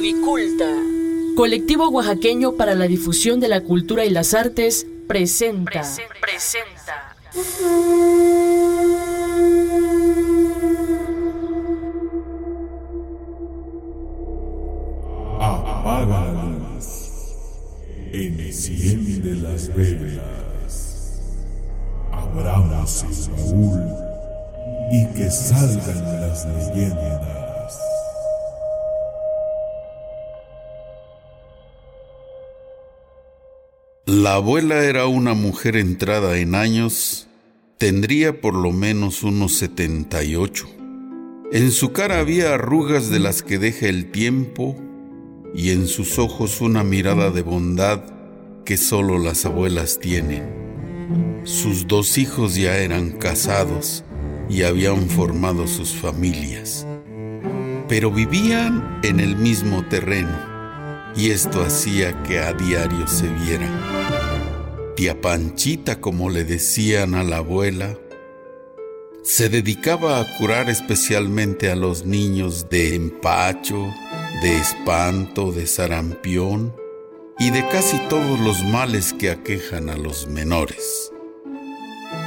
Codiculta. Colectivo oaxaqueño para la difusión de la cultura y las artes presenta. presenta. Apaga la luz. Enciende las velas. Abramos el baúl y que salgan las leyendas. La abuela era una mujer entrada en años, tendría por lo menos unos 78. En su cara había arrugas de las que deja el tiempo y en sus ojos una mirada de bondad que solo las abuelas tienen. Sus dos hijos ya eran casados y habían formado sus familias, pero vivían en el mismo terreno y esto hacía que a diario se vieran. Tía Panchita, como le decían a la abuela, se dedicaba a curar especialmente a los niños de empacho, de espanto, de sarampión y de casi todos los males que aquejan a los menores.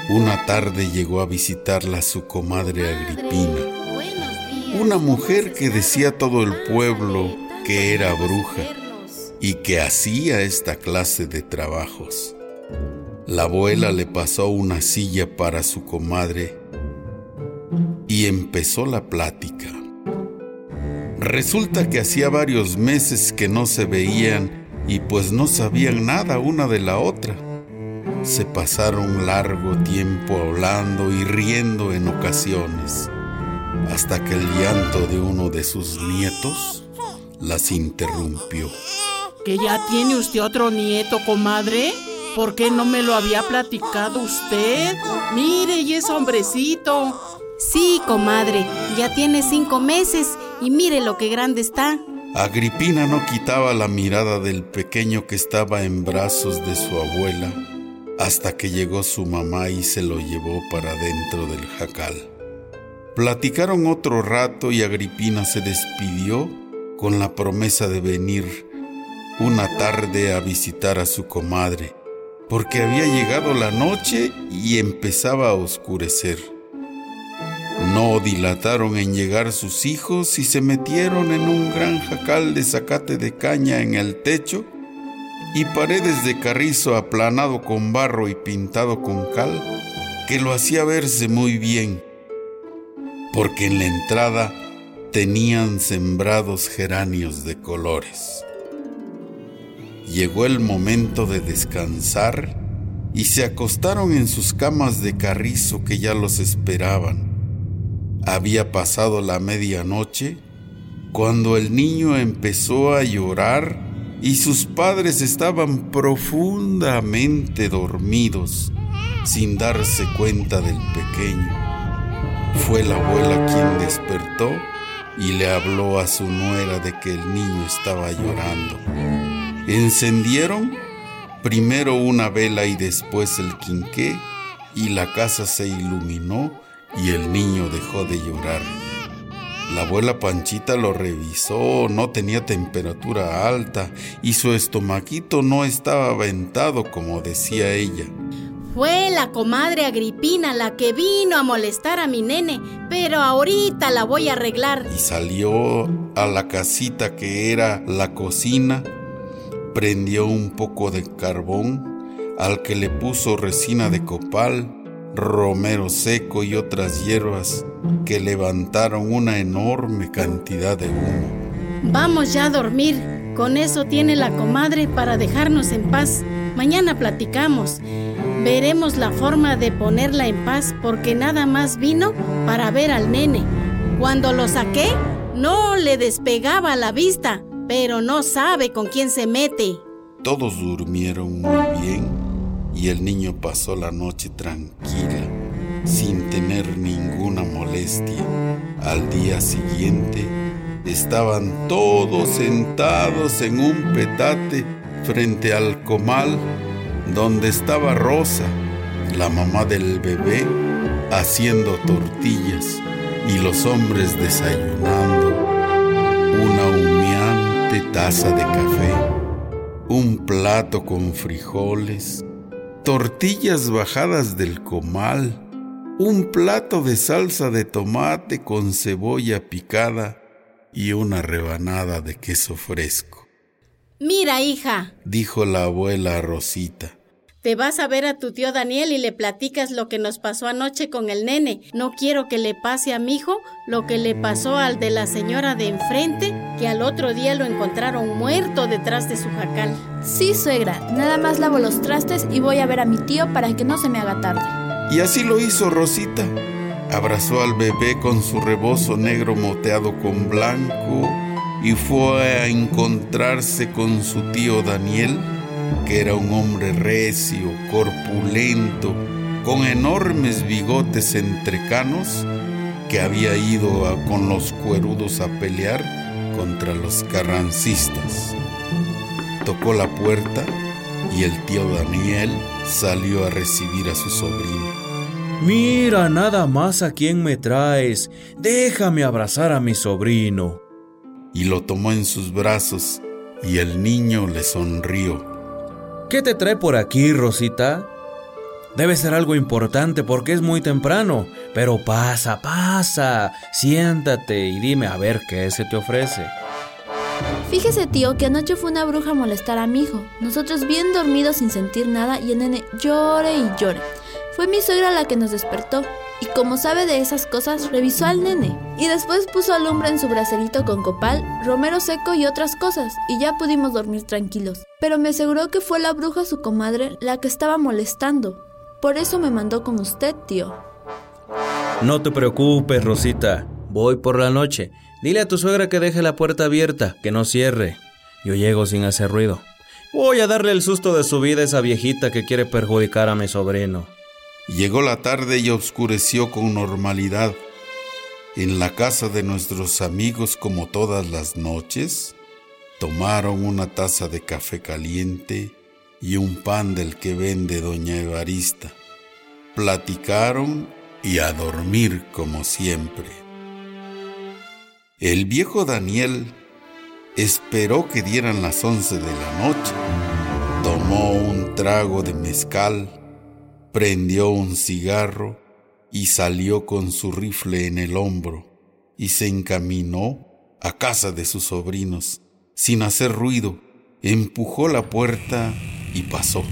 Una tarde llegó a visitarla su comadre Agripina, una mujer que decía todo el pueblo que era bruja y que hacía esta clase de trabajos. La abuela le pasó una silla para su comadre y empezó la plática. Resulta que hacía varios meses que no se veían y pues no sabían nada una de la otra. Se pasaron largo tiempo hablando y riendo en ocasiones, hasta que el llanto de uno de sus nietos las interrumpió. ¿Que ya tiene usted otro nieto, comadre? ¿Por qué no me lo había platicado usted? Mire, y es hombrecito. Sí, comadre, ya tiene cinco meses y mire lo que grande está. Agripina no quitaba la mirada del pequeño que estaba en brazos de su abuela hasta que llegó su mamá y se lo llevó para dentro del jacal. Platicaron otro rato y Agripina se despidió con la promesa de venir una tarde a visitar a su comadre, porque había llegado la noche y empezaba a oscurecer. No dilataron en llegar sus hijos y se metieron en un gran jacal de zacate de caña en el techo y paredes de carrizo aplanado con barro y pintado con cal, que lo hacía verse muy bien, porque en la entrada tenían sembrados geranios de colores. Llegó el momento de descansar y se acostaron en sus camas de carrizo que ya los esperaban. Había pasado la medianoche cuando el niño empezó a llorar y sus padres estaban profundamente dormidos sin darse cuenta del pequeño. Fue la abuela quien despertó y le habló a su nuera de que el niño estaba llorando. Encendieron primero una vela y después el quinqué y la casa se iluminó y el niño dejó de llorar. La abuela Panchita lo revisó, no tenía temperatura alta y su estomaquito no estaba aventado como decía ella. Fue la comadre Agripina la que vino a molestar a mi nene, pero ahorita la voy a arreglar. Y salió a la casita que era la cocina, prendió un poco de carbón, al que le puso resina de copal, romero seco y otras hierbas que levantaron una enorme cantidad de humo. Vamos ya a dormir. Con eso tiene la comadre para dejarnos en paz. Mañana platicamos. Veremos la forma de ponerla en paz porque nada más vino para ver al nene. Cuando lo saqué, no le despegaba la vista, pero no sabe con quién se mete. Todos durmieron muy bien y el niño pasó la noche tranquila, sin tener ninguna molestia. Al día siguiente, estaban todos sentados en un petate frente al comal donde estaba Rosa, la mamá del bebé, haciendo tortillas y los hombres desayunando una taza de café, un plato con frijoles, tortillas bajadas del comal, un plato de salsa de tomate con cebolla picada y una rebanada de queso fresco. Mira, hija, dijo la abuela Rosita. Te vas a ver a tu tío Daniel y le platicas lo que nos pasó anoche con el nene. No quiero que le pase a mi hijo lo que le pasó al de la señora de enfrente, que al otro día lo encontraron muerto detrás de su jacal. Sí, suegra, nada más lavo los trastes y voy a ver a mi tío para que no se me haga tarde. Y así lo hizo Rosita. Abrazó al bebé con su rebozo negro moteado con blanco y fue a encontrarse con su tío Daniel que era un hombre recio, corpulento, con enormes bigotes entrecanos, que había ido con los cuerudos a pelear contra los carrancistas. Tocó la puerta y el tío Daniel salió a recibir a su sobrino. Mira nada más a quién me traes. Déjame abrazar a mi sobrino. Y lo tomó en sus brazos y el niño le sonrió. ¿Qué te trae por aquí, Rosita? Debe ser algo importante porque es muy temprano. Pero pasa, pasa. Siéntate y dime a ver qué se te ofrece. Fíjese, tío, que anoche fue una bruja a molestar a mi hijo. Nosotros bien dormidos sin sentir nada y el nene llore y llore. Fue mi suegra la que nos despertó y como sabe de esas cosas, revisó al nene. Y después puso alumbre en su bracerito con copal, romero seco y otras cosas, y ya pudimos dormir tranquilos. Pero me aseguró que fue la bruja su comadre la que estaba molestando. Por eso me mandó con usted, tío. No te preocupes, Rosita. Voy por la noche. Dile a tu suegra que deje la puerta abierta, que no cierre. Yo llego sin hacer ruido. Voy a darle el susto de su vida a esa viejita que quiere perjudicar a mi sobrino. Llegó la tarde y oscureció con normalidad. En la casa de nuestros amigos, como todas las noches, tomaron una taza de café caliente y un pan del que vende doña Evarista. Platicaron y a dormir como siempre. El viejo Daniel esperó que dieran las once de la noche. Tomó un trago de mezcal prendió un cigarro y salió con su rifle en el hombro y se encaminó a casa de sus sobrinos. Sin hacer ruido, empujó la puerta y pasó.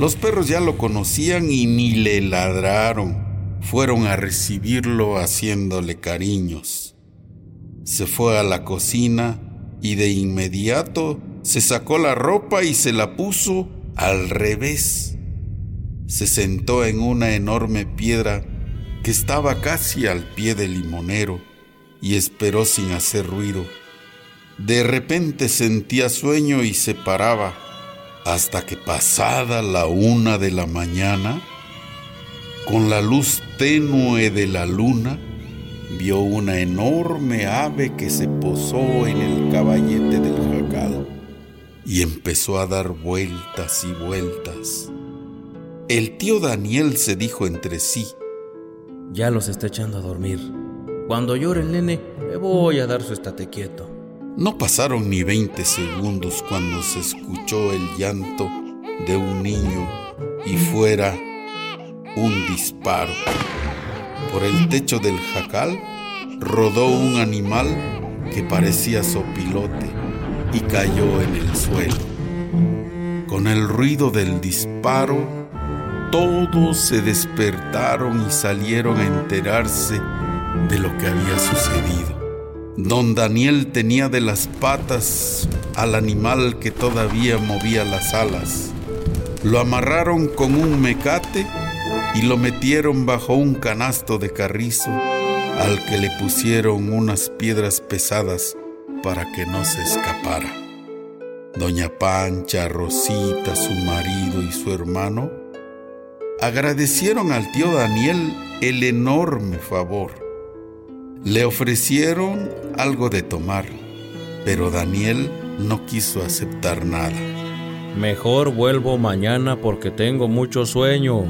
Los perros ya lo conocían y ni le ladraron. Fueron a recibirlo haciéndole cariños. Se fue a la cocina y de inmediato se sacó la ropa y se la puso al revés se sentó en una enorme piedra que estaba casi al pie del limonero y esperó sin hacer ruido. De repente sentía sueño y se paraba hasta que pasada la una de la mañana, con la luz tenue de la luna, vio una enorme ave que se posó en el caballete del jacal y empezó a dar vueltas y vueltas el tío Daniel se dijo entre sí. Ya los está echando a dormir. Cuando llore el nene, le voy a dar su estate quieto. No pasaron ni 20 segundos cuando se escuchó el llanto de un niño y fuera un disparo. Por el techo del jacal rodó un animal que parecía sopilote y cayó en el suelo. Con el ruido del disparo, todos se despertaron y salieron a enterarse de lo que había sucedido. Don Daniel tenía de las patas al animal que todavía movía las alas. Lo amarraron con un mecate y lo metieron bajo un canasto de carrizo al que le pusieron unas piedras pesadas para que no se escapara. Doña Pancha, Rosita, su marido y su hermano agradecieron al tío Daniel el enorme favor. Le ofrecieron algo de tomar, pero Daniel no quiso aceptar nada. Mejor vuelvo mañana porque tengo mucho sueño.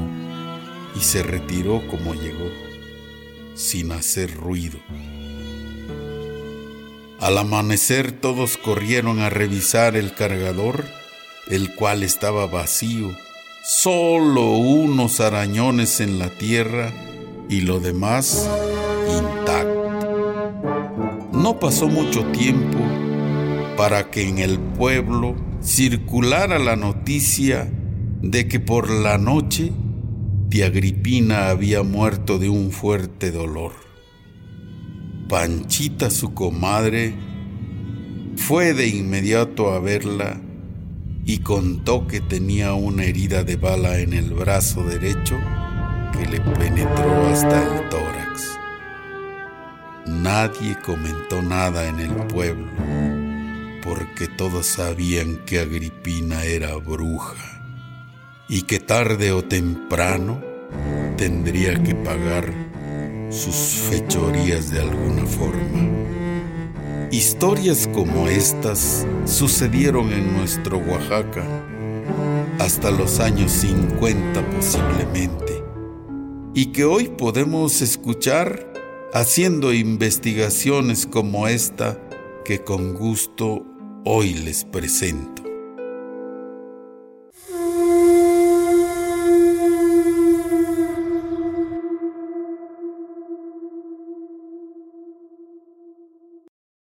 Y se retiró como llegó, sin hacer ruido. Al amanecer todos corrieron a revisar el cargador, el cual estaba vacío, solo unos arañones en la tierra y lo demás intacto. No pasó mucho tiempo para que en el pueblo circulara la noticia de que por la noche tía Agripina había muerto de un fuerte dolor. Panchita, su comadre, fue de inmediato a verla y contó que tenía una herida de bala en el brazo derecho que le penetró hasta el tórax. Nadie comentó nada en el pueblo porque todos sabían que Agripina era bruja y que tarde o temprano tendría que pagar sus fechorías de alguna forma. Historias como estas sucedieron en nuestro Oaxaca hasta los años 50 posiblemente y que hoy podemos escuchar haciendo investigaciones como esta que con gusto hoy les presento.